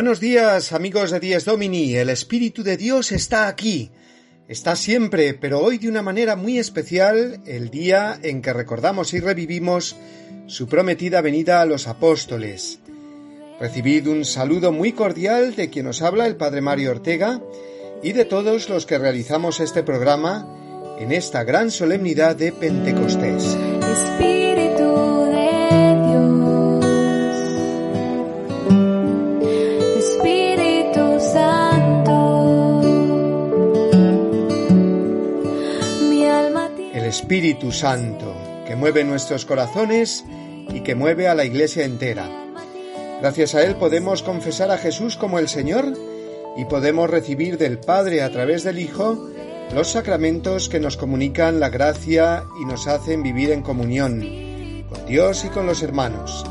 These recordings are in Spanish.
Buenos días, amigos de Dies Domini. El Espíritu de Dios está aquí. Está siempre, pero hoy de una manera muy especial, el día en que recordamos y revivimos su prometida venida a los apóstoles. Recibid un saludo muy cordial de quien os habla el Padre Mario Ortega y de todos los que realizamos este programa en esta gran solemnidad de Pentecostés. Espíritu Santo, que mueve nuestros corazones y que mueve a la Iglesia entera. Gracias a Él podemos confesar a Jesús como el Señor y podemos recibir del Padre a través del Hijo los sacramentos que nos comunican la gracia y nos hacen vivir en comunión con Dios y con los hermanos.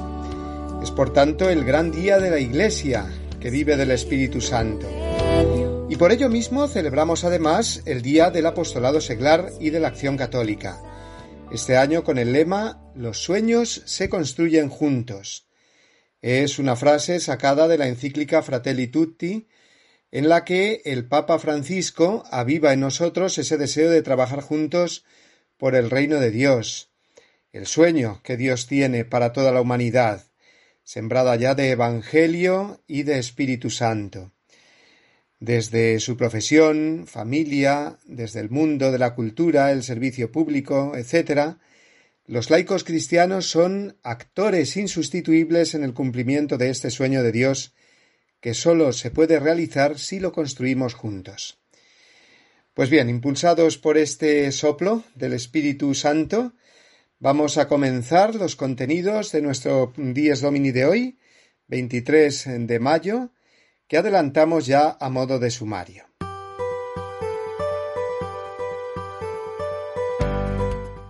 Es por tanto el gran día de la Iglesia que vive del Espíritu Santo. Por ello mismo celebramos además el Día del Apostolado Seglar y de la Acción Católica. Este año con el lema Los sueños se construyen juntos. Es una frase sacada de la encíclica Fratelli Tutti, en la que el Papa Francisco aviva en nosotros ese deseo de trabajar juntos por el reino de Dios, el sueño que Dios tiene para toda la humanidad, sembrada ya de Evangelio y de Espíritu Santo. Desde su profesión, familia, desde el mundo de la cultura, el servicio público, etc., los laicos cristianos son actores insustituibles en el cumplimiento de este sueño de Dios que sólo se puede realizar si lo construimos juntos. Pues bien, impulsados por este soplo del Espíritu Santo, vamos a comenzar los contenidos de nuestro Dies Domini de hoy, 23 de mayo, que adelantamos ya a modo de sumario.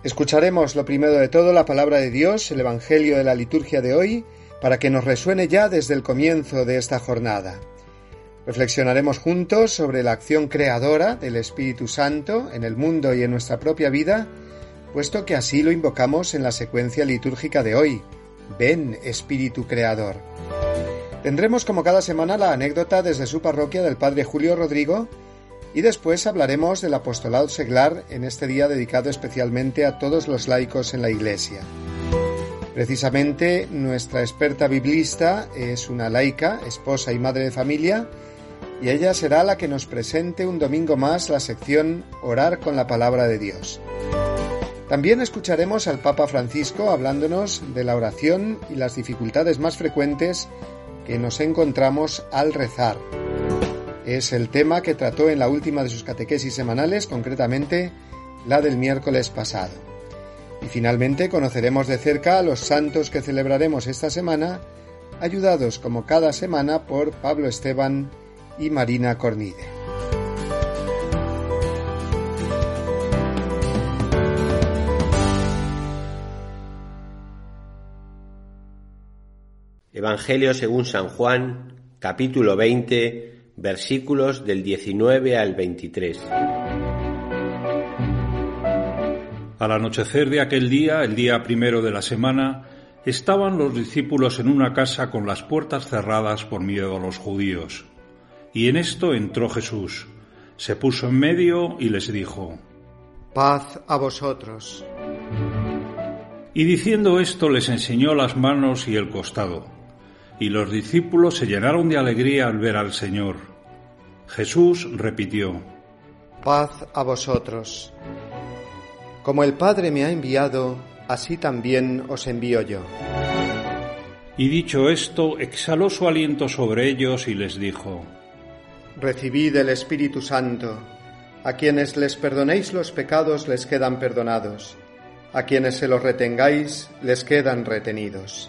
Escucharemos lo primero de todo la palabra de Dios, el Evangelio de la liturgia de hoy, para que nos resuene ya desde el comienzo de esta jornada. Reflexionaremos juntos sobre la acción creadora del Espíritu Santo en el mundo y en nuestra propia vida, puesto que así lo invocamos en la secuencia litúrgica de hoy. Ven, Espíritu Creador. Tendremos como cada semana la anécdota desde su parroquia del Padre Julio Rodrigo y después hablaremos del apostolado seglar en este día dedicado especialmente a todos los laicos en la Iglesia. Precisamente nuestra experta biblista es una laica, esposa y madre de familia, y ella será la que nos presente un domingo más la sección Orar con la palabra de Dios. También escucharemos al Papa Francisco hablándonos de la oración y las dificultades más frecuentes que nos encontramos al rezar. Es el tema que trató en la última de sus catequesis semanales, concretamente la del miércoles pasado. Y finalmente conoceremos de cerca a los santos que celebraremos esta semana, ayudados como cada semana por Pablo Esteban y Marina Cornide. Evangelio según San Juan, capítulo 20, versículos del 19 al 23. Al anochecer de aquel día, el día primero de la semana, estaban los discípulos en una casa con las puertas cerradas por miedo a los judíos. Y en esto entró Jesús, se puso en medio y les dijo, Paz a vosotros. Y diciendo esto les enseñó las manos y el costado y los discípulos se llenaron de alegría al ver al Señor. Jesús repitió, Paz a vosotros. Como el Padre me ha enviado, así también os envío yo. Y dicho esto, exhaló su aliento sobre ellos y les dijo, Recibid el Espíritu Santo. A quienes les perdonéis los pecados les quedan perdonados, a quienes se los retengáis les quedan retenidos.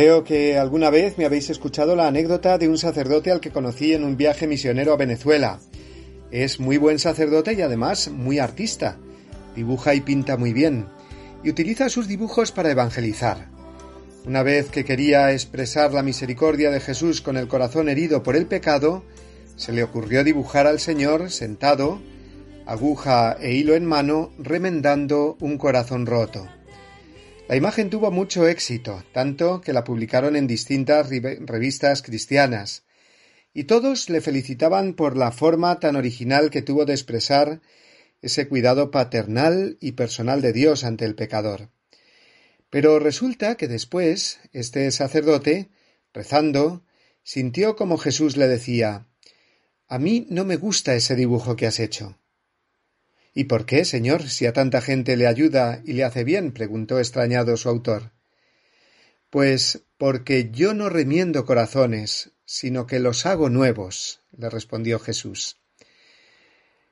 Creo que alguna vez me habéis escuchado la anécdota de un sacerdote al que conocí en un viaje misionero a Venezuela. Es muy buen sacerdote y además muy artista. Dibuja y pinta muy bien y utiliza sus dibujos para evangelizar. Una vez que quería expresar la misericordia de Jesús con el corazón herido por el pecado, se le ocurrió dibujar al Señor sentado, aguja e hilo en mano, remendando un corazón roto. La imagen tuvo mucho éxito, tanto que la publicaron en distintas revistas cristianas, y todos le felicitaban por la forma tan original que tuvo de expresar ese cuidado paternal y personal de Dios ante el pecador. Pero resulta que después este sacerdote, rezando, sintió como Jesús le decía A mí no me gusta ese dibujo que has hecho. ¿Y por qué, señor, si a tanta gente le ayuda y le hace bien? preguntó extrañado su autor. Pues porque yo no remiendo corazones, sino que los hago nuevos, le respondió Jesús.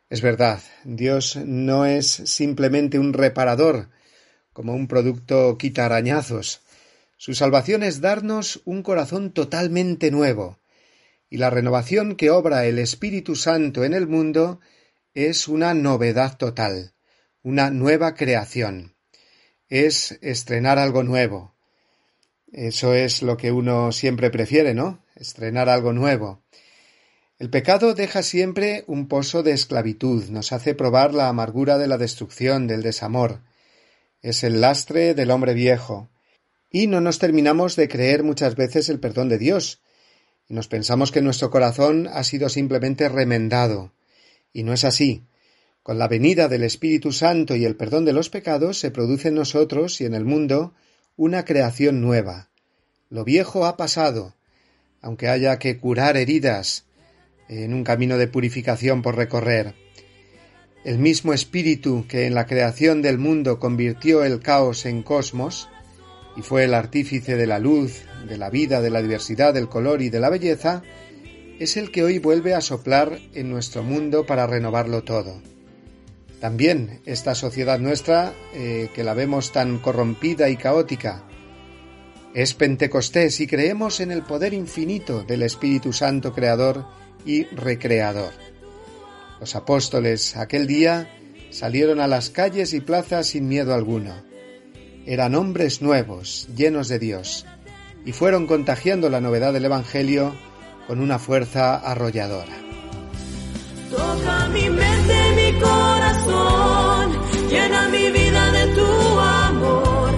Es verdad, Dios no es simplemente un reparador, como un producto quita arañazos. Su salvación es darnos un corazón totalmente nuevo, y la renovación que obra el Espíritu Santo en el mundo es una novedad total, una nueva creación. Es estrenar algo nuevo. Eso es lo que uno siempre prefiere, ¿no? Estrenar algo nuevo. El pecado deja siempre un pozo de esclavitud, nos hace probar la amargura de la destrucción, del desamor. Es el lastre del hombre viejo. Y no nos terminamos de creer muchas veces el perdón de Dios, y nos pensamos que nuestro corazón ha sido simplemente remendado, y no es así. Con la venida del Espíritu Santo y el perdón de los pecados se produce en nosotros y en el mundo una creación nueva. Lo viejo ha pasado, aunque haya que curar heridas en un camino de purificación por recorrer. El mismo espíritu que en la creación del mundo convirtió el caos en cosmos, y fue el artífice de la luz, de la vida, de la diversidad, del color y de la belleza, es el que hoy vuelve a soplar en nuestro mundo para renovarlo todo. También esta sociedad nuestra, eh, que la vemos tan corrompida y caótica, es Pentecostés y creemos en el poder infinito del Espíritu Santo Creador y Recreador. Los apóstoles aquel día salieron a las calles y plazas sin miedo alguno. Eran hombres nuevos, llenos de Dios, y fueron contagiando la novedad del Evangelio con una fuerza arrolladora. Toca mi mente, mi corazón, llena mi vida de tu amor,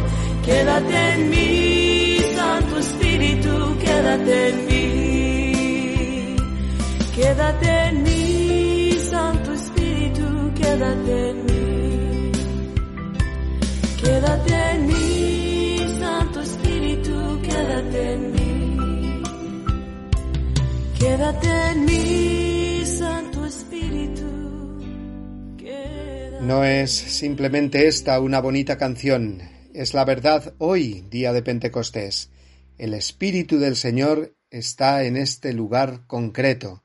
quédate en mí, Santo Espíritu, quédate en mí, quédate en mí, Santo Espíritu, quédate en mí, quédate en mí, Santo Espíritu, quédate en mí. No es simplemente esta una bonita canción, es la verdad hoy, día de Pentecostés. El Espíritu del Señor está en este lugar concreto,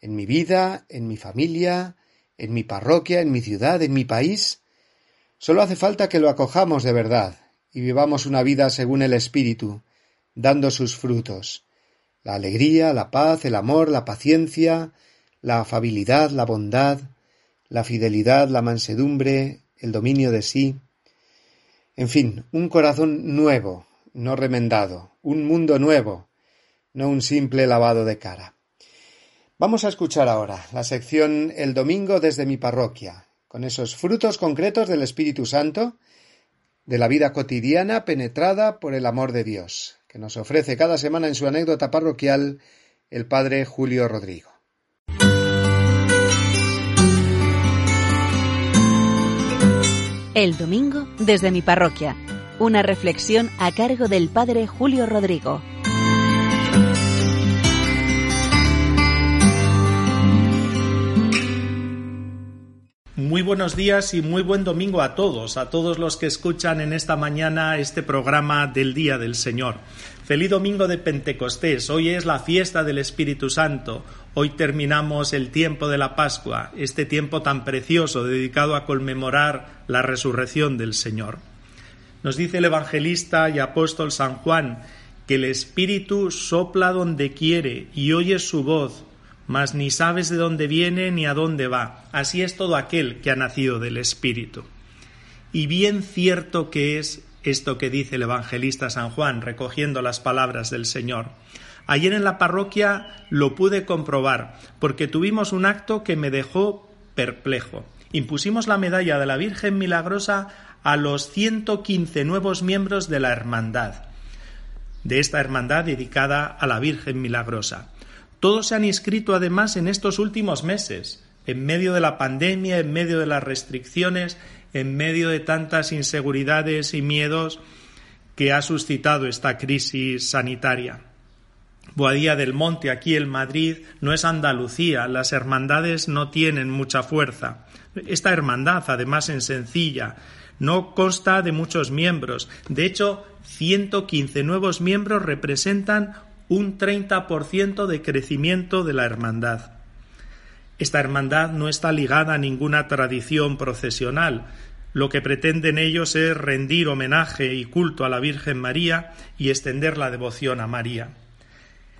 en mi vida, en mi familia, en mi parroquia, en mi ciudad, en mi país. Solo hace falta que lo acojamos de verdad y vivamos una vida según el Espíritu, dando sus frutos. La alegría, la paz, el amor, la paciencia, la afabilidad, la bondad, la fidelidad, la mansedumbre, el dominio de sí. En fin, un corazón nuevo, no remendado, un mundo nuevo, no un simple lavado de cara. Vamos a escuchar ahora la sección El domingo desde mi parroquia, con esos frutos concretos del Espíritu Santo, de la vida cotidiana penetrada por el amor de Dios, que nos ofrece cada semana en su anécdota parroquial el Padre Julio Rodrigo. El domingo desde mi parroquia. Una reflexión a cargo del Padre Julio Rodrigo. Muy buenos días y muy buen domingo a todos, a todos los que escuchan en esta mañana este programa del Día del Señor. Feliz domingo de Pentecostés, hoy es la fiesta del Espíritu Santo, hoy terminamos el tiempo de la Pascua, este tiempo tan precioso dedicado a conmemorar la resurrección del Señor. Nos dice el evangelista y apóstol San Juan que el Espíritu sopla donde quiere y oye su voz, mas ni sabes de dónde viene ni a dónde va. Así es todo aquel que ha nacido del Espíritu. Y bien cierto que es esto que dice el evangelista San Juan, recogiendo las palabras del Señor. Ayer en la parroquia lo pude comprobar, porque tuvimos un acto que me dejó perplejo. Impusimos la medalla de la Virgen Milagrosa a los 115 nuevos miembros de la hermandad, de esta hermandad dedicada a la Virgen Milagrosa. Todos se han inscrito además en estos últimos meses, en medio de la pandemia, en medio de las restricciones, en medio de tantas inseguridades y miedos que ha suscitado esta crisis sanitaria. Boadía del Monte, aquí en Madrid, no es Andalucía, las hermandades no tienen mucha fuerza. Esta hermandad, además en sencilla, no consta de muchos miembros. De hecho, 115 nuevos miembros representan un 30% de crecimiento de la hermandad. Esta hermandad no está ligada a ninguna tradición procesional. Lo que pretenden ellos es rendir homenaje y culto a la Virgen María y extender la devoción a María.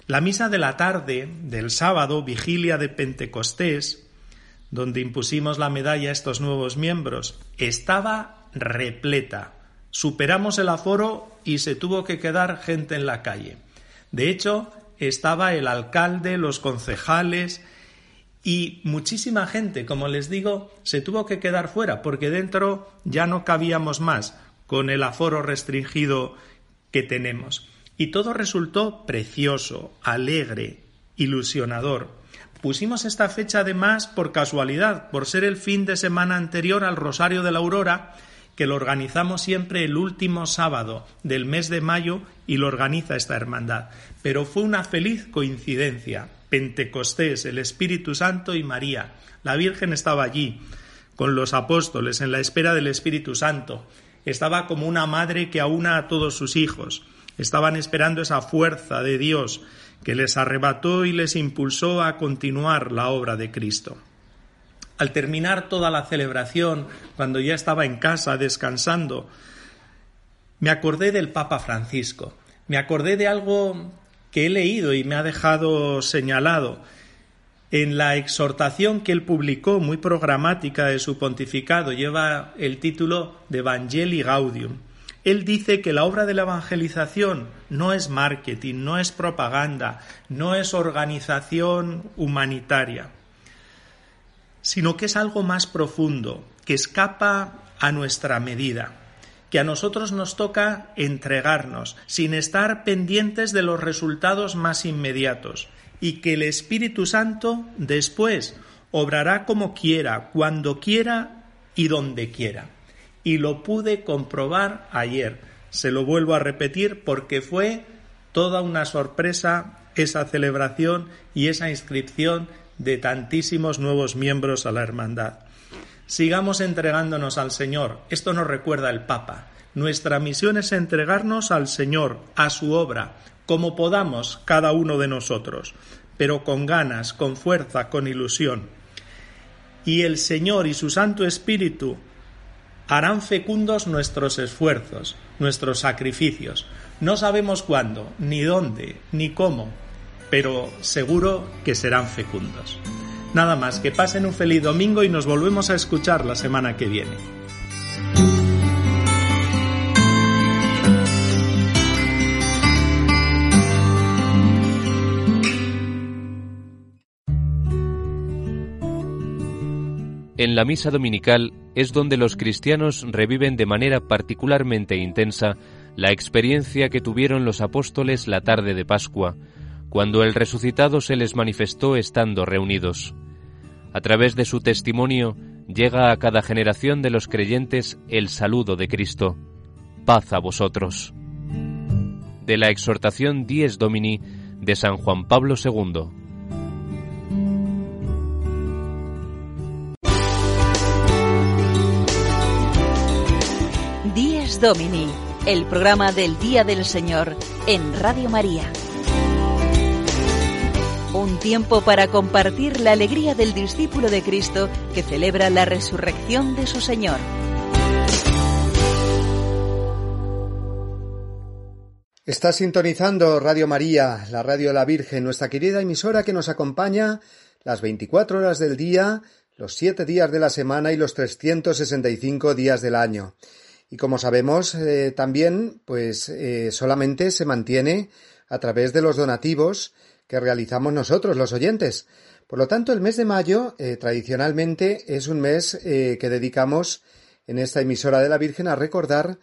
La misa de la tarde del sábado, vigilia de Pentecostés, donde impusimos la medalla a estos nuevos miembros, estaba repleta. Superamos el aforo y se tuvo que quedar gente en la calle. De hecho, estaba el alcalde, los concejales y muchísima gente, como les digo, se tuvo que quedar fuera porque dentro ya no cabíamos más con el aforo restringido que tenemos. Y todo resultó precioso, alegre, ilusionador. Pusimos esta fecha además por casualidad, por ser el fin de semana anterior al Rosario de la Aurora, que lo organizamos siempre el último sábado del mes de mayo y lo organiza esta hermandad. Pero fue una feliz coincidencia. Pentecostés, el Espíritu Santo y María. La Virgen estaba allí, con los apóstoles, en la espera del Espíritu Santo. Estaba como una madre que aúna a todos sus hijos. Estaban esperando esa fuerza de Dios que les arrebató y les impulsó a continuar la obra de Cristo. Al terminar toda la celebración, cuando ya estaba en casa descansando, me acordé del Papa Francisco, me acordé de algo que he leído y me ha dejado señalado. En la exhortación que él publicó, muy programática de su pontificado, lleva el título de Evangelii Gaudium. Él dice que la obra de la evangelización no es marketing, no es propaganda, no es organización humanitaria sino que es algo más profundo, que escapa a nuestra medida, que a nosotros nos toca entregarnos, sin estar pendientes de los resultados más inmediatos, y que el Espíritu Santo después obrará como quiera, cuando quiera y donde quiera. Y lo pude comprobar ayer. Se lo vuelvo a repetir porque fue toda una sorpresa esa celebración y esa inscripción de tantísimos nuevos miembros a la hermandad. Sigamos entregándonos al Señor. Esto nos recuerda el Papa. Nuestra misión es entregarnos al Señor, a su obra, como podamos cada uno de nosotros, pero con ganas, con fuerza, con ilusión. Y el Señor y su Santo Espíritu harán fecundos nuestros esfuerzos, nuestros sacrificios. No sabemos cuándo, ni dónde, ni cómo, pero seguro que serán fecundos. Nada más, que pasen un feliz domingo y nos volvemos a escuchar la semana que viene. En la misa dominical es donde los cristianos reviven de manera particularmente intensa la experiencia que tuvieron los apóstoles la tarde de Pascua, cuando el resucitado se les manifestó estando reunidos. A través de su testimonio llega a cada generación de los creyentes el saludo de Cristo. Paz a vosotros. De la exhortación Dies Domini de San Juan Pablo II. Dies Domini, el programa del Día del Señor en Radio María. Un tiempo para compartir la alegría del discípulo de Cristo que celebra la resurrección de su Señor. Está sintonizando Radio María, la radio de la Virgen, nuestra querida emisora que nos acompaña las 24 horas del día, los 7 días de la semana y los 365 días del año. Y como sabemos, eh, también, pues eh, solamente se mantiene a través de los donativos que realizamos nosotros, los oyentes. Por lo tanto, el mes de mayo, eh, tradicionalmente, es un mes que dedicamos en esta emisora de la Virgen a recordar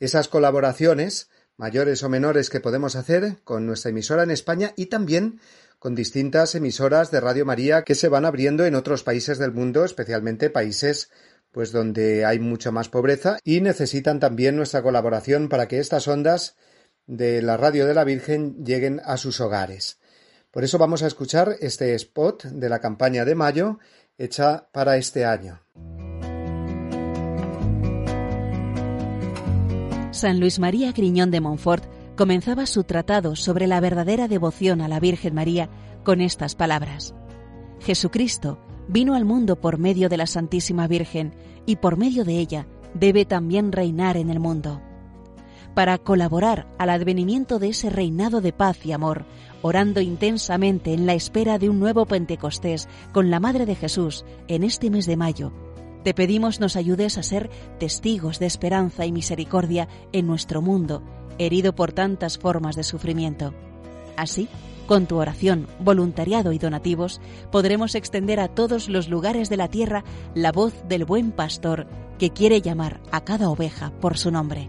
esas colaboraciones, mayores o menores, que podemos hacer con nuestra emisora en España y también con distintas emisoras de Radio María que se van abriendo en otros países del mundo, especialmente países pues donde hay mucha más pobreza y necesitan también nuestra colaboración para que estas ondas de la radio de la Virgen lleguen a sus hogares. Por eso vamos a escuchar este spot de la campaña de mayo hecha para este año. San Luis María Griñón de Montfort comenzaba su tratado sobre la verdadera devoción a la Virgen María con estas palabras. Jesucristo vino al mundo por medio de la Santísima Virgen y por medio de ella debe también reinar en el mundo. Para colaborar al advenimiento de ese reinado de paz y amor, orando intensamente en la espera de un nuevo Pentecostés con la Madre de Jesús en este mes de mayo, te pedimos nos ayudes a ser testigos de esperanza y misericordia en nuestro mundo, herido por tantas formas de sufrimiento. Así, con tu oración, voluntariado y donativos, podremos extender a todos los lugares de la tierra la voz del buen pastor que quiere llamar a cada oveja por su nombre.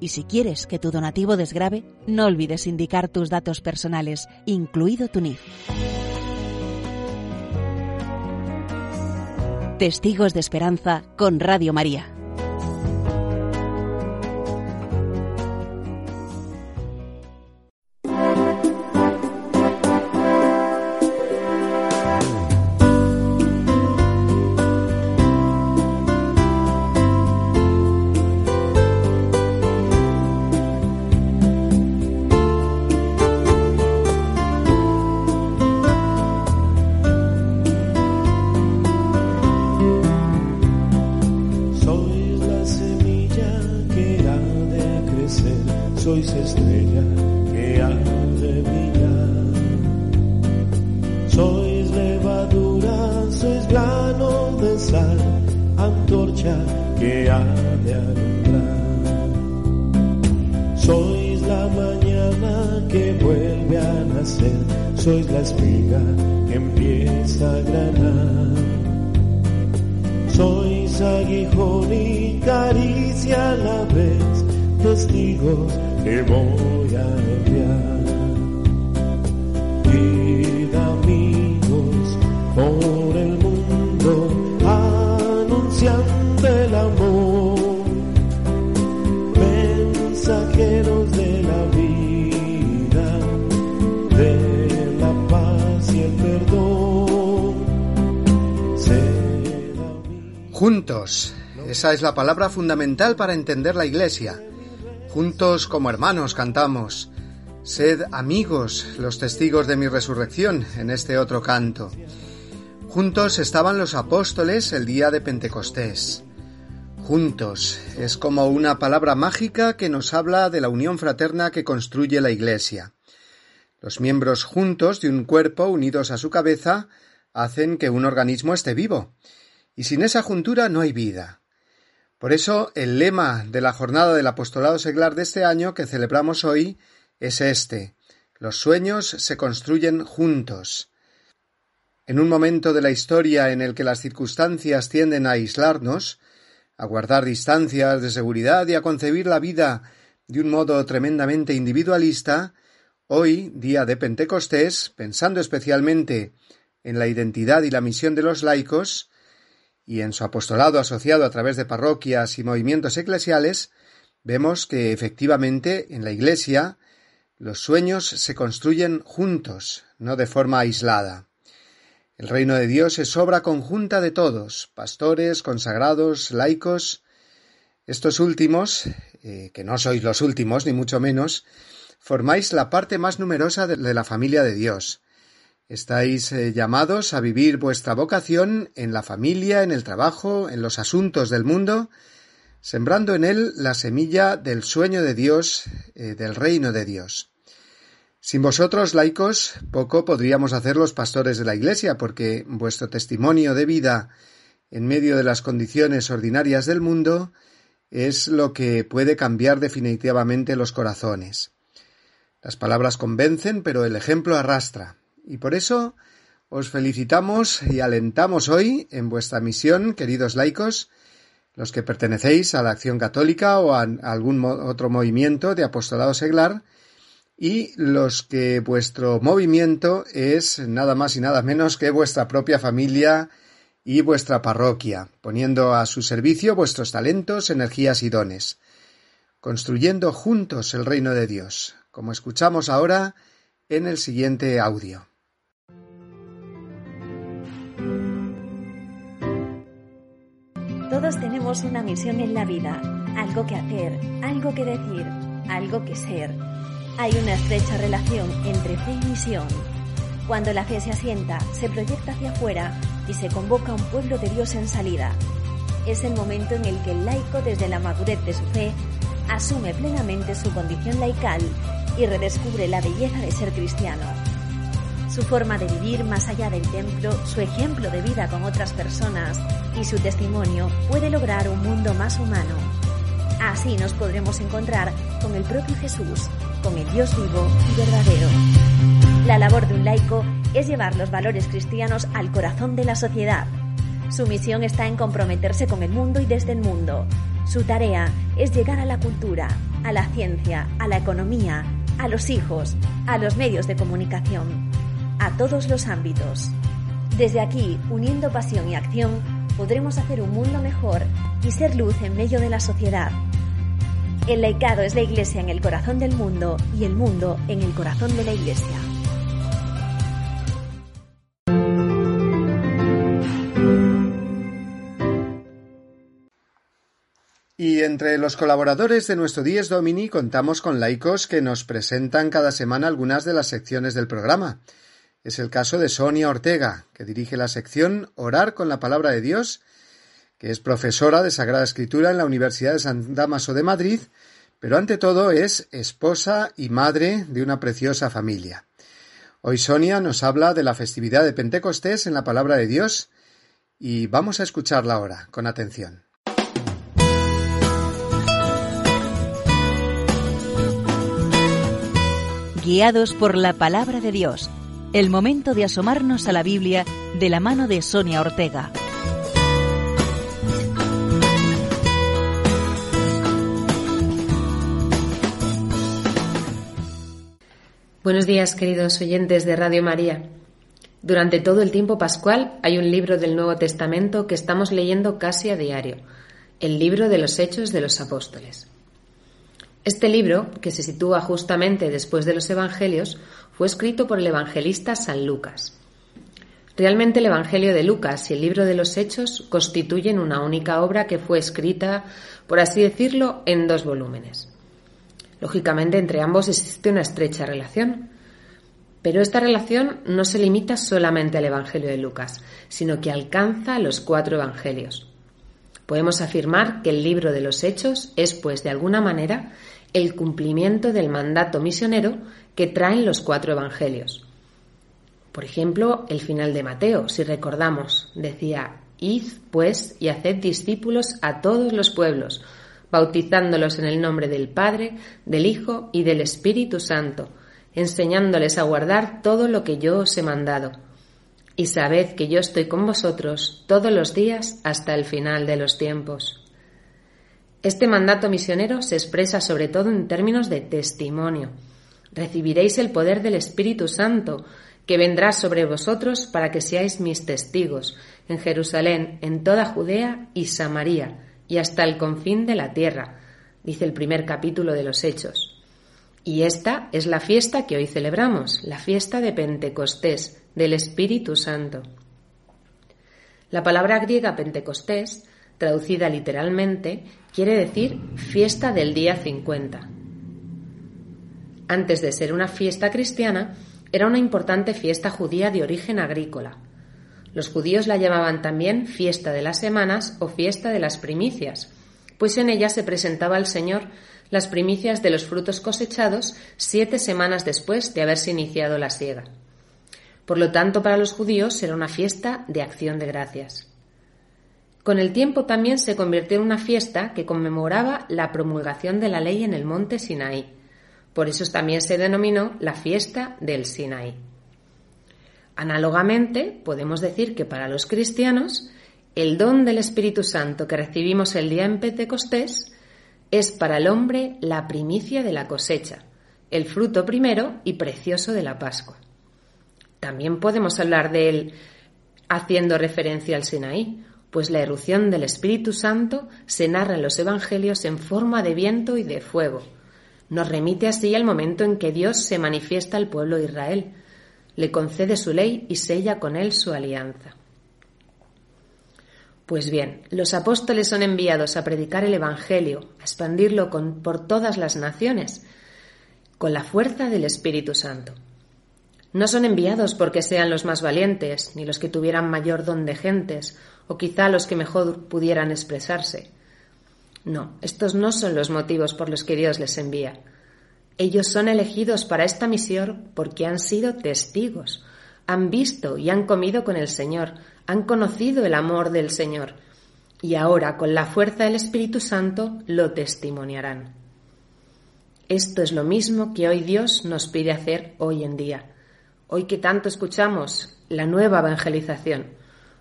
Y si quieres que tu donativo desgrabe, no olvides indicar tus datos personales, incluido tu NIF. Testigos de Esperanza con Radio María. Es la palabra fundamental para entender la Iglesia. Juntos como hermanos cantamos. Sed amigos, los testigos de mi resurrección, en este otro canto. Juntos estaban los apóstoles el día de Pentecostés. Juntos es como una palabra mágica que nos habla de la unión fraterna que construye la Iglesia. Los miembros juntos de un cuerpo unidos a su cabeza hacen que un organismo esté vivo. Y sin esa juntura no hay vida. Por eso el lema de la jornada del apostolado seglar de este año que celebramos hoy es este. Los sueños se construyen juntos. En un momento de la historia en el que las circunstancias tienden a aislarnos, a guardar distancias de seguridad y a concebir la vida de un modo tremendamente individualista, hoy, día de Pentecostés, pensando especialmente en la identidad y la misión de los laicos, y en su apostolado asociado a través de parroquias y movimientos eclesiales, vemos que efectivamente en la Iglesia los sueños se construyen juntos, no de forma aislada. El reino de Dios es obra conjunta de todos, pastores, consagrados, laicos. Estos últimos, eh, que no sois los últimos, ni mucho menos, formáis la parte más numerosa de, de la familia de Dios. Estáis eh, llamados a vivir vuestra vocación en la familia, en el trabajo, en los asuntos del mundo, sembrando en él la semilla del sueño de Dios, eh, del reino de Dios. Sin vosotros, laicos, poco podríamos hacer los pastores de la Iglesia, porque vuestro testimonio de vida en medio de las condiciones ordinarias del mundo es lo que puede cambiar definitivamente los corazones. Las palabras convencen, pero el ejemplo arrastra. Y por eso os felicitamos y alentamos hoy en vuestra misión, queridos laicos, los que pertenecéis a la Acción Católica o a algún otro movimiento de apostolado seglar, y los que vuestro movimiento es nada más y nada menos que vuestra propia familia y vuestra parroquia, poniendo a su servicio vuestros talentos, energías y dones, construyendo juntos el reino de Dios, como escuchamos ahora en el siguiente audio. Todos tenemos una misión en la vida, algo que hacer, algo que decir, algo que ser. Hay una estrecha relación entre fe y misión. Cuando la fe se asienta, se proyecta hacia afuera y se convoca a un pueblo de Dios en salida. Es el momento en el que el laico, desde la madurez de su fe, asume plenamente su condición laical y redescubre la belleza de ser cristiano. Su forma de vivir más allá del templo, su ejemplo de vida con otras personas y su testimonio puede lograr un mundo más humano. Así nos podremos encontrar con el propio Jesús, con el Dios vivo y verdadero. La labor de un laico es llevar los valores cristianos al corazón de la sociedad. Su misión está en comprometerse con el mundo y desde el mundo. Su tarea es llegar a la cultura, a la ciencia, a la economía, a los hijos, a los medios de comunicación, a todos los ámbitos. Desde aquí, uniendo pasión y acción, podremos hacer un mundo mejor y ser luz en medio de la sociedad. El laicado es la Iglesia en el corazón del mundo y el mundo en el corazón de la Iglesia. Y entre los colaboradores de nuestro Dies Domini contamos con laicos que nos presentan cada semana algunas de las secciones del programa. Es el caso de Sonia Ortega, que dirige la sección Orar con la Palabra de Dios, que es profesora de Sagrada Escritura en la Universidad de San Damaso de Madrid, pero ante todo es esposa y madre de una preciosa familia. Hoy Sonia nos habla de la festividad de Pentecostés en la Palabra de Dios y vamos a escucharla ahora, con atención. Guiados por la palabra de Dios el momento de asomarnos a la Biblia de la mano de Sonia Ortega. Buenos días, queridos oyentes de Radio María. Durante todo el tiempo pascual hay un libro del Nuevo Testamento que estamos leyendo casi a diario, el libro de los Hechos de los Apóstoles. Este libro, que se sitúa justamente después de los Evangelios, fue escrito por el evangelista San Lucas. Realmente el Evangelio de Lucas y el libro de los Hechos constituyen una única obra que fue escrita, por así decirlo, en dos volúmenes. Lógicamente entre ambos existe una estrecha relación, pero esta relación no se limita solamente al Evangelio de Lucas, sino que alcanza los cuatro Evangelios. Podemos afirmar que el libro de los Hechos es, pues, de alguna manera, el cumplimiento del mandato misionero que traen los cuatro Evangelios. Por ejemplo, el final de Mateo, si recordamos, decía, Id, pues, y haced discípulos a todos los pueblos, bautizándolos en el nombre del Padre, del Hijo y del Espíritu Santo, enseñándoles a guardar todo lo que yo os he mandado. Y sabed que yo estoy con vosotros todos los días hasta el final de los tiempos. Este mandato misionero se expresa sobre todo en términos de testimonio. Recibiréis el poder del Espíritu Santo, que vendrá sobre vosotros para que seáis mis testigos en Jerusalén, en toda Judea y Samaria, y hasta el confín de la tierra, dice el primer capítulo de los Hechos. Y esta es la fiesta que hoy celebramos, la fiesta de Pentecostés, del Espíritu Santo. La palabra griega Pentecostés, traducida literalmente, quiere decir fiesta del día 50. Antes de ser una fiesta cristiana, era una importante fiesta judía de origen agrícola. Los judíos la llamaban también fiesta de las semanas o fiesta de las primicias, pues en ella se presentaba al Señor las primicias de los frutos cosechados siete semanas después de haberse iniciado la siega. Por lo tanto, para los judíos era una fiesta de acción de gracias. Con el tiempo también se convirtió en una fiesta que conmemoraba la promulgación de la ley en el monte Sinaí. Por eso también se denominó la fiesta del Sinaí. Análogamente, podemos decir que para los cristianos, el don del Espíritu Santo que recibimos el día en Pentecostés es para el hombre la primicia de la cosecha, el fruto primero y precioso de la Pascua. También podemos hablar de él haciendo referencia al Sinaí, pues la erupción del Espíritu Santo se narra en los Evangelios en forma de viento y de fuego. Nos remite así al momento en que Dios se manifiesta al pueblo de Israel, le concede su ley y sella con él su alianza. Pues bien, los apóstoles son enviados a predicar el Evangelio, a expandirlo por todas las naciones, con la fuerza del Espíritu Santo. No son enviados porque sean los más valientes, ni los que tuvieran mayor don de gentes, o quizá los que mejor pudieran expresarse. No, estos no son los motivos por los que Dios les envía. Ellos son elegidos para esta misión porque han sido testigos, han visto y han comido con el Señor, han conocido el amor del Señor y ahora con la fuerza del Espíritu Santo lo testimoniarán. Esto es lo mismo que hoy Dios nos pide hacer hoy en día. Hoy que tanto escuchamos la nueva evangelización.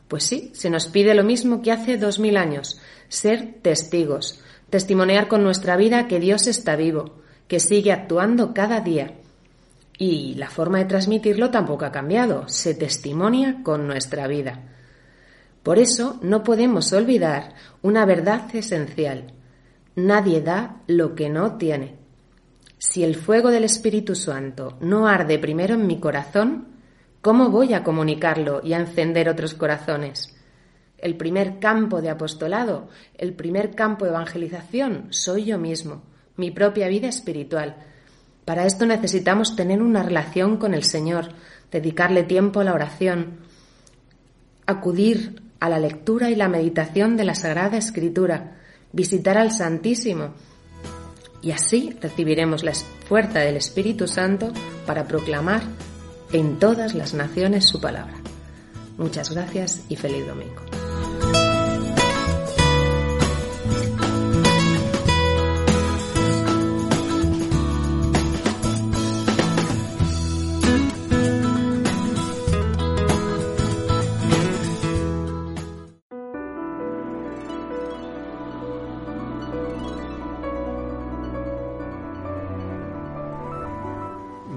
Pues sí, se nos pide lo mismo que hace dos mil años, ser testigos, testimoniar con nuestra vida que Dios está vivo, que sigue actuando cada día. Y la forma de transmitirlo tampoco ha cambiado, se testimonia con nuestra vida. Por eso no podemos olvidar una verdad esencial. Nadie da lo que no tiene. Si el fuego del Espíritu Santo no arde primero en mi corazón, ¿cómo voy a comunicarlo y a encender otros corazones? El primer campo de apostolado, el primer campo de evangelización, soy yo mismo, mi propia vida espiritual. Para esto necesitamos tener una relación con el Señor, dedicarle tiempo a la oración, acudir a la lectura y la meditación de la Sagrada Escritura, visitar al Santísimo, y así recibiremos la fuerza del Espíritu Santo para proclamar en todas las naciones su palabra. Muchas gracias y feliz domingo.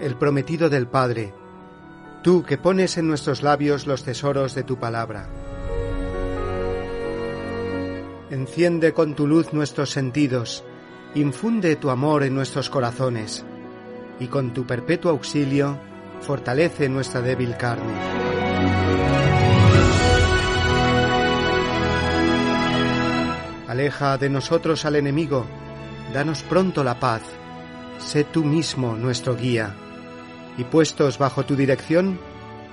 el prometido del Padre, tú que pones en nuestros labios los tesoros de tu palabra. Enciende con tu luz nuestros sentidos, infunde tu amor en nuestros corazones, y con tu perpetuo auxilio fortalece nuestra débil carne. Aleja de nosotros al enemigo, danos pronto la paz, sé tú mismo nuestro guía, y puestos bajo tu dirección,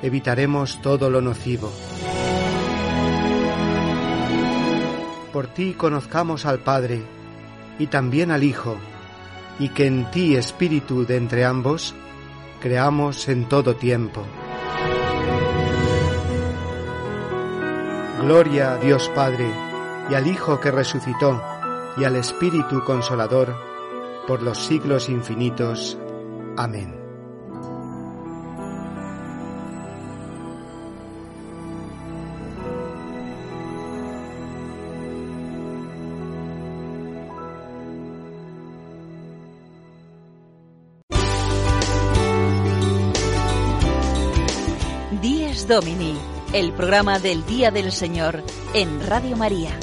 evitaremos todo lo nocivo. Por ti conozcamos al Padre, y también al Hijo, y que en ti, Espíritu de entre ambos, creamos en todo tiempo. Gloria a Dios Padre, y al Hijo que resucitó, y al Espíritu Consolador, por los siglos infinitos. Amén. Domini, el programa del Día del Señor en Radio María.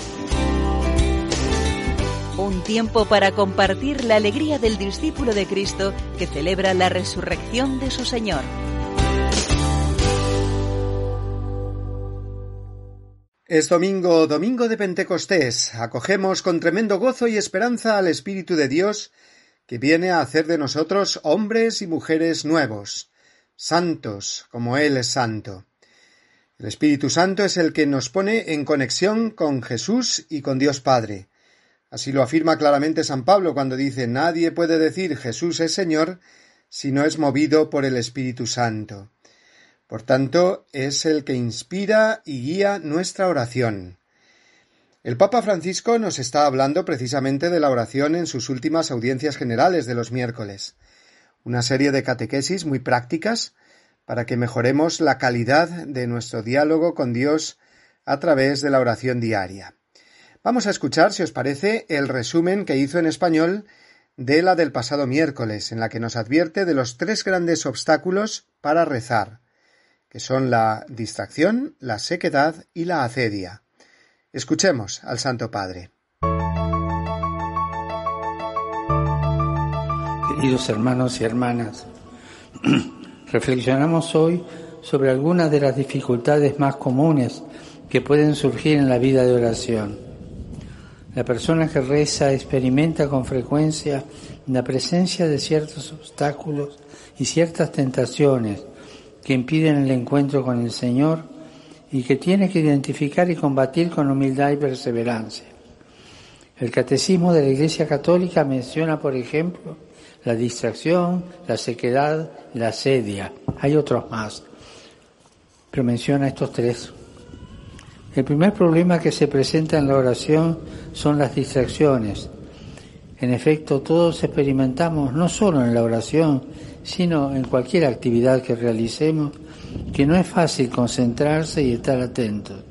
Un tiempo para compartir la alegría del discípulo de Cristo que celebra la resurrección de su Señor. Es domingo, domingo de Pentecostés. Acogemos con tremendo gozo y esperanza al Espíritu de Dios que viene a hacer de nosotros hombres y mujeres nuevos, santos como Él es santo. El Espíritu Santo es el que nos pone en conexión con Jesús y con Dios Padre. Así lo afirma claramente San Pablo cuando dice Nadie puede decir Jesús es Señor si no es movido por el Espíritu Santo. Por tanto, es el que inspira y guía nuestra oración. El Papa Francisco nos está hablando precisamente de la oración en sus últimas audiencias generales de los miércoles, una serie de catequesis muy prácticas para que mejoremos la calidad de nuestro diálogo con Dios a través de la oración diaria. Vamos a escuchar, si os parece, el resumen que hizo en español de la del pasado miércoles, en la que nos advierte de los tres grandes obstáculos para rezar, que son la distracción, la sequedad y la acedia. Escuchemos al Santo Padre. Queridos hermanos y hermanas, reflexionamos hoy sobre algunas de las dificultades más comunes que pueden surgir en la vida de oración. La persona que reza experimenta con frecuencia la presencia de ciertos obstáculos y ciertas tentaciones que impiden el encuentro con el Señor y que tiene que identificar y combatir con humildad y perseverancia. El Catecismo de la Iglesia Católica menciona, por ejemplo, la distracción, la sequedad, la sedia. Hay otros más, pero menciona estos tres. El primer problema que se presenta en la oración son las distracciones. En efecto, todos experimentamos, no solo en la oración, sino en cualquier actividad que realicemos, que no es fácil concentrarse y estar atentos.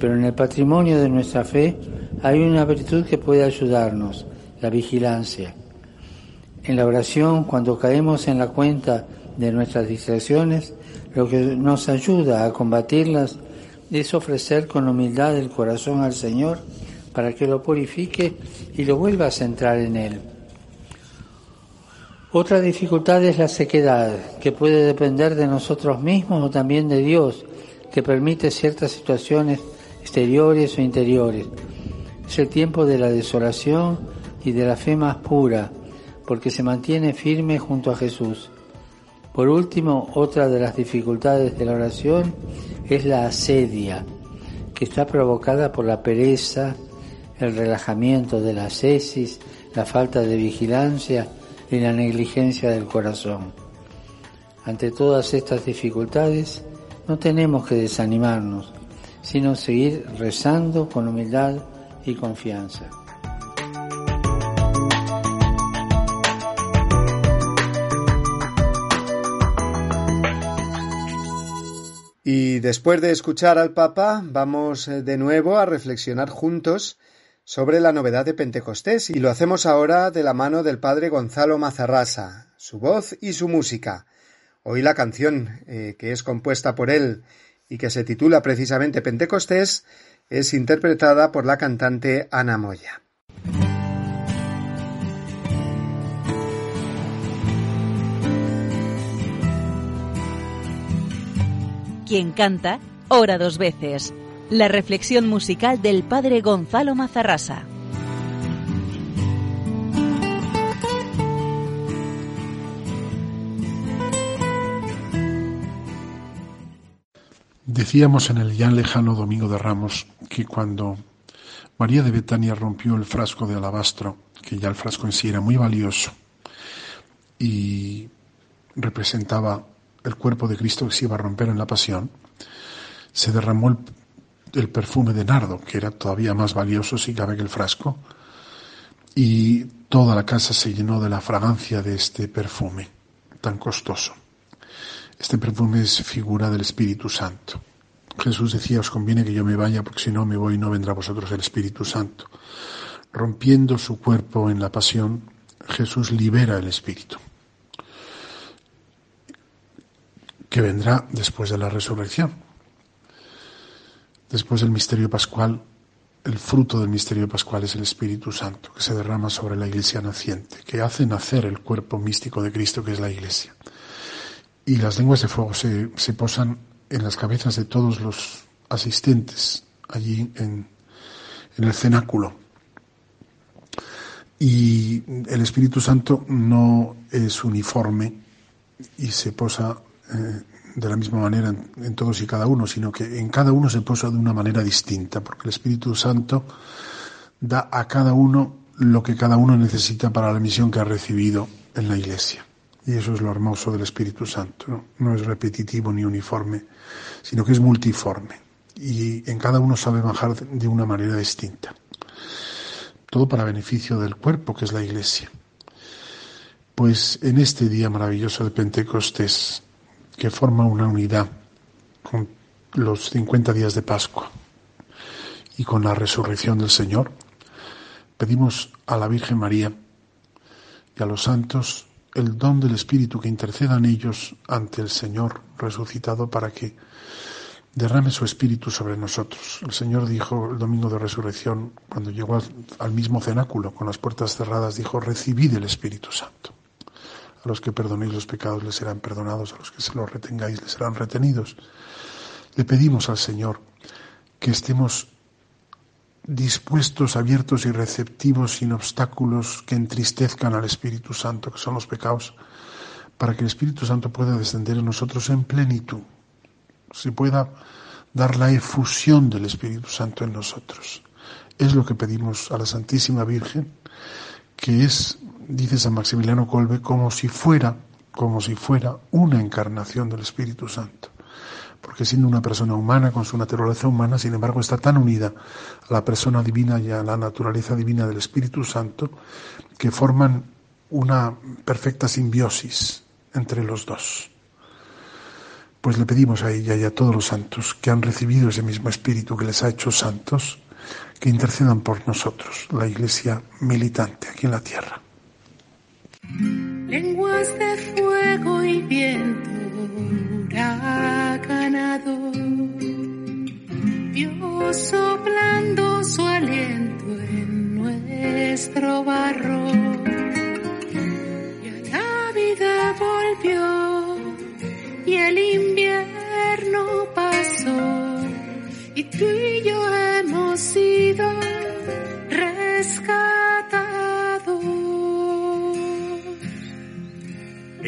Pero en el patrimonio de nuestra fe hay una virtud que puede ayudarnos, la vigilancia. En la oración, cuando caemos en la cuenta de nuestras distracciones, lo que nos ayuda a combatirlas es ofrecer con humildad el corazón al Señor para que lo purifique y lo vuelva a centrar en Él. Otra dificultad es la sequedad, que puede depender de nosotros mismos o también de Dios, que permite ciertas situaciones exteriores o interiores. Es el tiempo de la desolación y de la fe más pura, porque se mantiene firme junto a Jesús. Por último, otra de las dificultades de la oración es la asedia, que está provocada por la pereza, el relajamiento de la cesis, la falta de vigilancia y la negligencia del corazón. Ante todas estas dificultades, no tenemos que desanimarnos, sino seguir rezando con humildad y confianza. Y después de escuchar al Papa, vamos eh, de nuevo a reflexionar juntos sobre la novedad de Pentecostés y lo hacemos ahora de la mano del Padre Gonzalo Mazarrasa, su voz y su música. Hoy la canción eh, que es compuesta por él y que se titula precisamente Pentecostés es interpretada por la cantante Ana Moya. Quien canta, ora dos veces. La reflexión musical del padre Gonzalo Mazarrasa. Decíamos en el ya lejano Domingo de Ramos que cuando María de Betania rompió el frasco de alabastro, que ya el frasco en sí era muy valioso y representaba el cuerpo de Cristo que se iba a romper en la pasión, se derramó el, perfume de nardo, que era todavía más valioso si cabe que el frasco, y toda la casa se llenó de la fragancia de este perfume tan costoso. Este perfume es figura del Espíritu Santo. Jesús decía, os conviene que yo me vaya, porque si no me voy no vendrá a vosotros el Espíritu Santo. Rompiendo su cuerpo en la pasión, Jesús libera el Espíritu. Que vendrá después de la resurrección. Después del misterio pascual, el fruto del misterio pascual es el Espíritu Santo, que se derrama sobre la iglesia naciente, que hace nacer el cuerpo místico de Cristo, que es la iglesia. Y las lenguas de fuego se, se posan en las cabezas de todos los asistentes allí en, en el cenáculo. Y el Espíritu Santo no es uniforme y se posa eh, de la misma manera en, todos y cada uno, sino que en cada uno se posa de una manera distinta, porque el Espíritu Santo da a cada uno lo que cada uno necesita para la misión que ha recibido en la Iglesia. Y eso es lo hermoso del Espíritu Santo. ¿no? no es repetitivo ni uniforme, sino que es multiforme. Y en cada uno sabe bajar de una manera distinta. Todo para beneficio del cuerpo, que es la Iglesia. Pues en este día maravilloso de Pentecostés, que forma una unidad con los 50 días de Pascua y con la resurrección del Señor, pedimos a la Virgen María y a los santos el don del Espíritu que intercedan ellos ante el Señor resucitado para que derrame su Espíritu sobre nosotros. El Señor dijo el domingo de resurrección, cuando llegó al, mismo cenáculo con las puertas cerradas, dijo, recibid el Espíritu Santo. A los que perdonéis los pecados les serán perdonados, a los que se los retengáis les serán retenidos. Le pedimos al Señor que estemos dispuestos, abiertos y receptivos, sin obstáculos que entristezcan al Espíritu Santo, que son los pecados, para que el Espíritu Santo pueda descender en nosotros en plenitud, se pueda dar la efusión del Espíritu Santo en nosotros. Es lo que pedimos a la Santísima Virgen, que es dice San Maximiliano Colbe, como si fuera, como si fuera una encarnación del Espíritu Santo. Porque siendo una persona humana, con su naturaleza humana, sin embargo, está tan unida a la persona divina y a la naturaleza divina del Espíritu Santo, que forman una perfecta simbiosis entre los dos. Pues le pedimos a ella y a todos los santos que han recibido ese mismo Espíritu que les ha hecho santos, que intercedan por nosotros, la Iglesia militante aquí en la tierra. Lenguas de fuego y viento huracanado, Dios soplando su aliento en nuestro barro. Y la vida volvió y el invierno pasó y tú y yo hemos sido rescatados.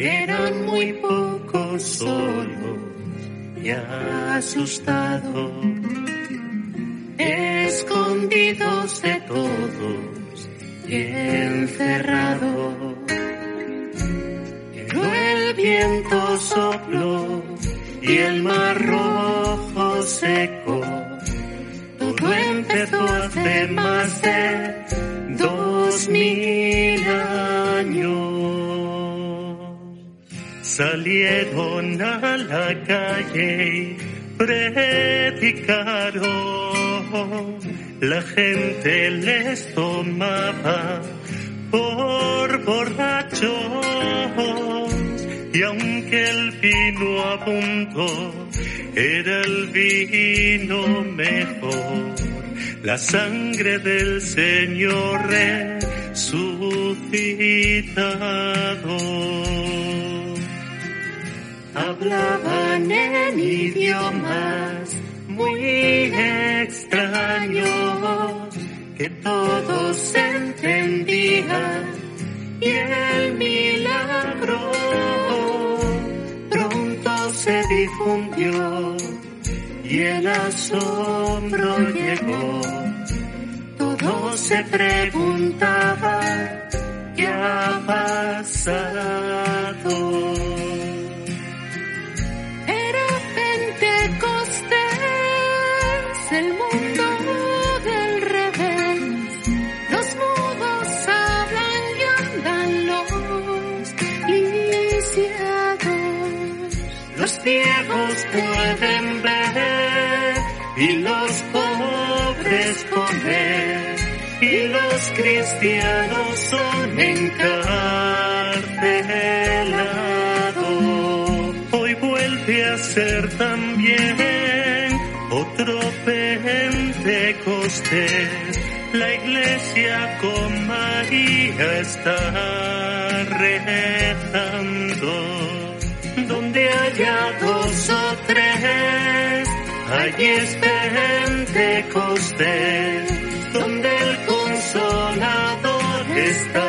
Eran muy pocos solos y asustados, escondidos de todos y encerrados. viento sopló y el mar rojo secó. Todo empezó hace más de dos mil años. Salieron a la calle y predicaron. La gente les tomaba por borrachos y aunque el vino abundó, era el vino mejor. La sangre del Señor resucitado. Hablaban en idiomas muy extraños que todos entendían y el milagro pronto se difundió y el asombro llegó. Todos se preguntaban qué ha pasado. Pueden ver y los pobres comer y los cristianos son encarcelados. Hoy vuelve a ser también otro Pentecostés. La iglesia con María está rezando. Donde haya dos o tres, allí es Pentecostés. Donde el consolador está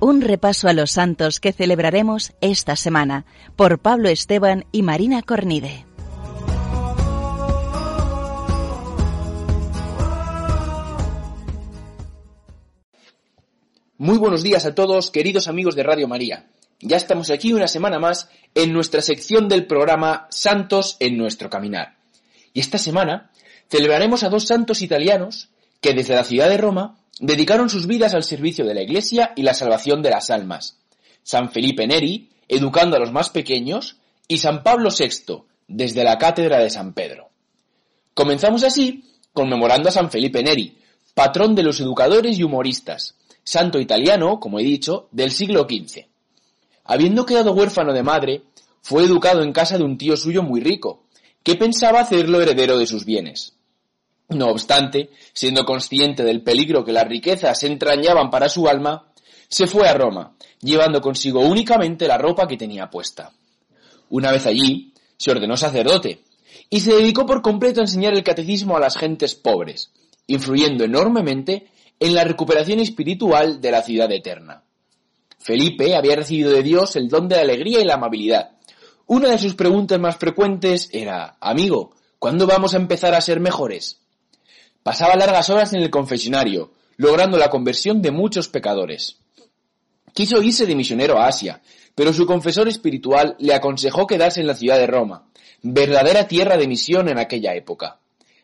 Un repaso a los santos que celebraremos esta semana por Pablo Esteban y Marina Cornide. Muy buenos días a todos, queridos amigos de Radio María. Ya estamos aquí una semana más en nuestra sección del programa Santos en nuestro caminar. Y esta semana celebraremos a dos santos italianos que desde la ciudad de Roma dedicaron sus vidas al servicio de la Iglesia y la salvación de las almas. San Felipe Neri, educando a los más pequeños, y San Pablo VI, desde la Cátedra de San Pedro. Comenzamos así conmemorando a San Felipe Neri, patrón de los educadores y humoristas, santo italiano, como he dicho, del siglo XV. Habiendo quedado huérfano de madre, fue educado en casa de un tío suyo muy rico, que pensaba hacerlo heredero de sus bienes. No obstante, siendo consciente del peligro que las riquezas entrañaban para su alma, se fue a Roma, llevando consigo únicamente la ropa que tenía puesta. Una vez allí, se ordenó sacerdote, y se dedicó por completo a enseñar el catecismo a las gentes pobres, influyendo enormemente en la recuperación espiritual de la ciudad eterna. Felipe había recibido de Dios el don de la alegría y la amabilidad. Una de sus preguntas más frecuentes era, amigo, ¿cuándo vamos a empezar a ser mejores? Pasaba largas horas en el confesionario, logrando la conversión de muchos pecadores. Quiso irse de misionero a Asia, pero su confesor espiritual le aconsejó quedarse en la ciudad de Roma, verdadera tierra de misión en aquella época.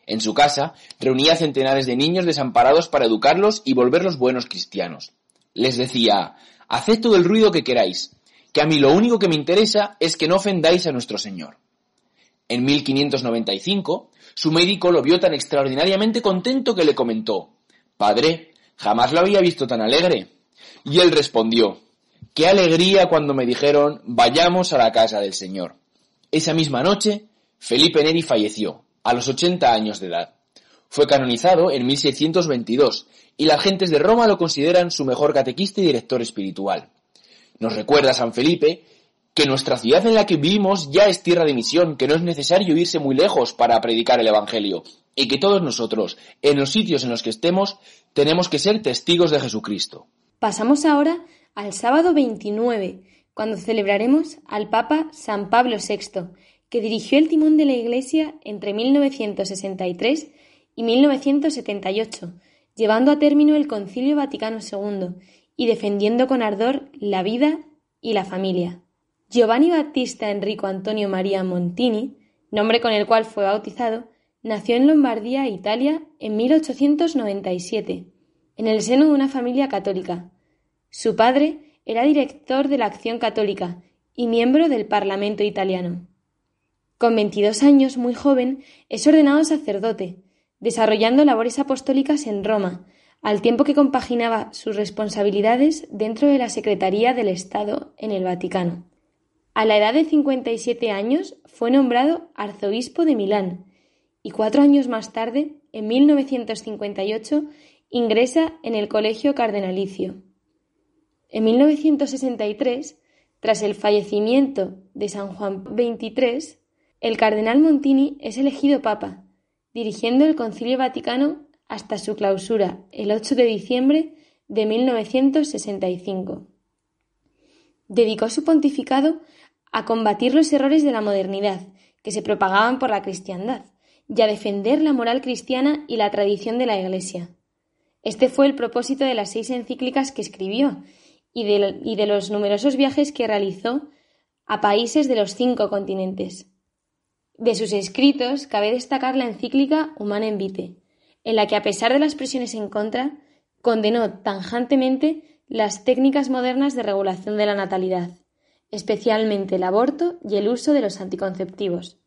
En su casa reunía centenares de niños desamparados para educarlos y volverlos buenos cristianos. Les decía, haced todo el ruido que queráis, que a mí lo único que me interesa es que no ofendáis a nuestro Señor. En 1595, su médico lo vio tan extraordinariamente contento que le comentó, Padre, jamás lo había visto tan alegre. Y él respondió, Qué alegría cuando me dijeron, vayamos a la casa del Señor. Esa misma noche, Felipe Neri falleció, a los 80 años de edad. Fue canonizado en 1622 y las gentes de Roma lo consideran su mejor catequista y director espiritual. Nos recuerda San Felipe que nuestra ciudad en la que vivimos ya es tierra de misión, que no es necesario irse muy lejos para predicar el Evangelio, y que todos nosotros, en los sitios en los que estemos, tenemos que ser testigos de Jesucristo. Pasamos ahora al sábado 29, cuando celebraremos al Papa San Pablo VI, que dirigió el timón de la Iglesia entre 1963 y 1978, llevando a término el Concilio Vaticano II y defendiendo con ardor la vida y la familia. Giovanni Battista Enrico Antonio María Montini, nombre con el cual fue bautizado, nació en Lombardía, Italia, en 1897, en el seno de una familia católica. Su padre era director de la Acción Católica y miembro del Parlamento italiano. Con 22 años, muy joven, es ordenado sacerdote, desarrollando labores apostólicas en Roma, al tiempo que compaginaba sus responsabilidades dentro de la Secretaría del Estado en el Vaticano. A la edad de 57 años fue nombrado arzobispo de Milán y cuatro años más tarde, en 1958, ingresa en el Colegio Cardenalicio. En 1963, tras el fallecimiento de San Juan XXIII, el cardenal Montini es elegido papa, dirigiendo el Concilio Vaticano hasta su clausura el 8 de diciembre de 1965. Dedicó su pontificado a combatir los errores de la modernidad que se propagaban por la cristiandad y a defender la moral cristiana y la tradición de la Iglesia. Este fue el propósito de las seis encíclicas que escribió y de, los numerosos viajes que realizó a países de los cinco continentes. De sus escritos cabe destacar la encíclica Humanum Vitae, en la que, a pesar de las presiones en contra, condenó tanjantemente las técnicas modernas de regulación de la natalidad, especialmente el aborto y el uso de los anticonceptivos.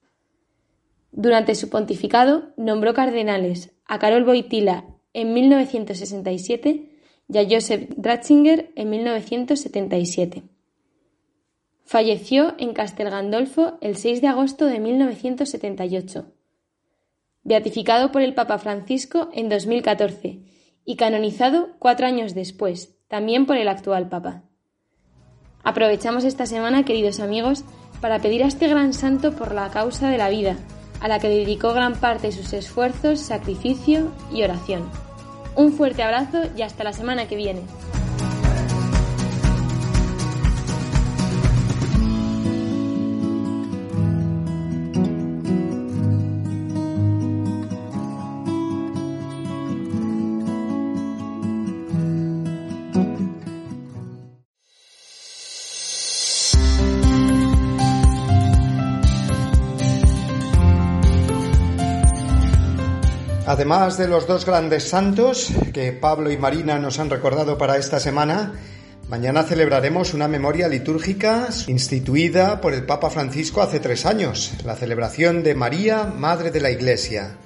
Durante su pontificado nombró cardenales a Carol Boitila en 1967 y a Joseph Ratzinger en 1977. Falleció en Castel Gandolfo el 6 de agosto de 1978. Beatificado por el Papa Francisco en 2014 y canonizado cuatro años después, también por el actual Papa. Aprovechamos esta semana, queridos amigos, para pedir a este gran santo por la causa de la vida, a la que dedicó gran parte de sus esfuerzos, sacrificio y oración. Un fuerte abrazo y hasta la semana que viene. Además de los dos grandes santos que Pablo y Marina nos han recordado para esta semana, mañana celebraremos una memoria litúrgica instituida por el Papa Francisco hace tres años, la celebración de María, Madre de la Iglesia,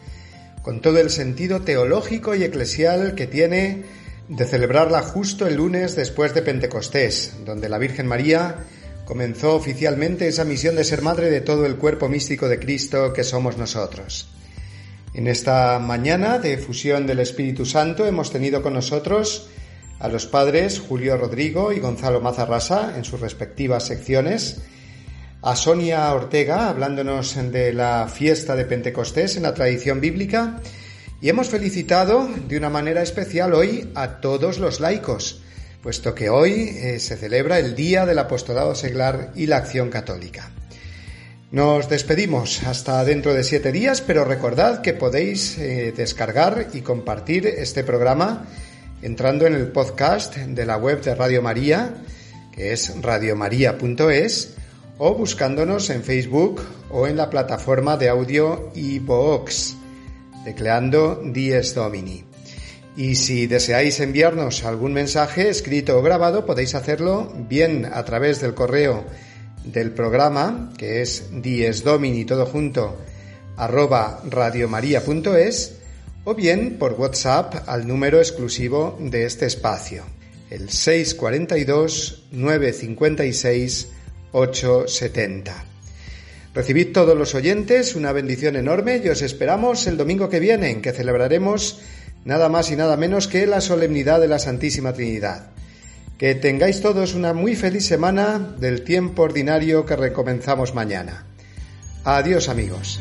con todo el sentido teológico y eclesial que tiene de celebrarla justo el lunes después de Pentecostés, donde la Virgen María comenzó oficialmente esa misión de ser madre de todo el cuerpo místico de Cristo que somos nosotros. En esta mañana de fusión del Espíritu Santo hemos tenido con nosotros a los padres Julio Rodrigo y Gonzalo Mazarrasa en sus respectivas secciones, a Sonia Ortega hablándonos de la fiesta de Pentecostés en la tradición bíblica y hemos felicitado de una manera especial hoy a todos los laicos, puesto que hoy eh, se celebra el Día del Apostolado Seglar y la Acción Católica. Nos despedimos hasta dentro de siete días, pero recordad que podéis eh, descargar y compartir este programa entrando en el podcast de la web de Radio María, que es radiomaria.es, o buscándonos en Facebook o en la plataforma de audio iVoox. tecleando Dies Domini. Y si deseáis enviarnos algún mensaje escrito o grabado, podéis hacerlo bien a través del correo del programa, que es diesdomini todo junto arroba radiomaria.es, o bien por WhatsApp al número exclusivo de este espacio, el 642 956 870. Recibid todos los oyentes una bendición enorme y os esperamos el domingo que viene, en que celebraremos nada más y nada menos que la solemnidad de la Santísima Trinidad. Que tengáis todos una muy feliz semana del tiempo ordinario que recomenzamos mañana. Adiós amigos.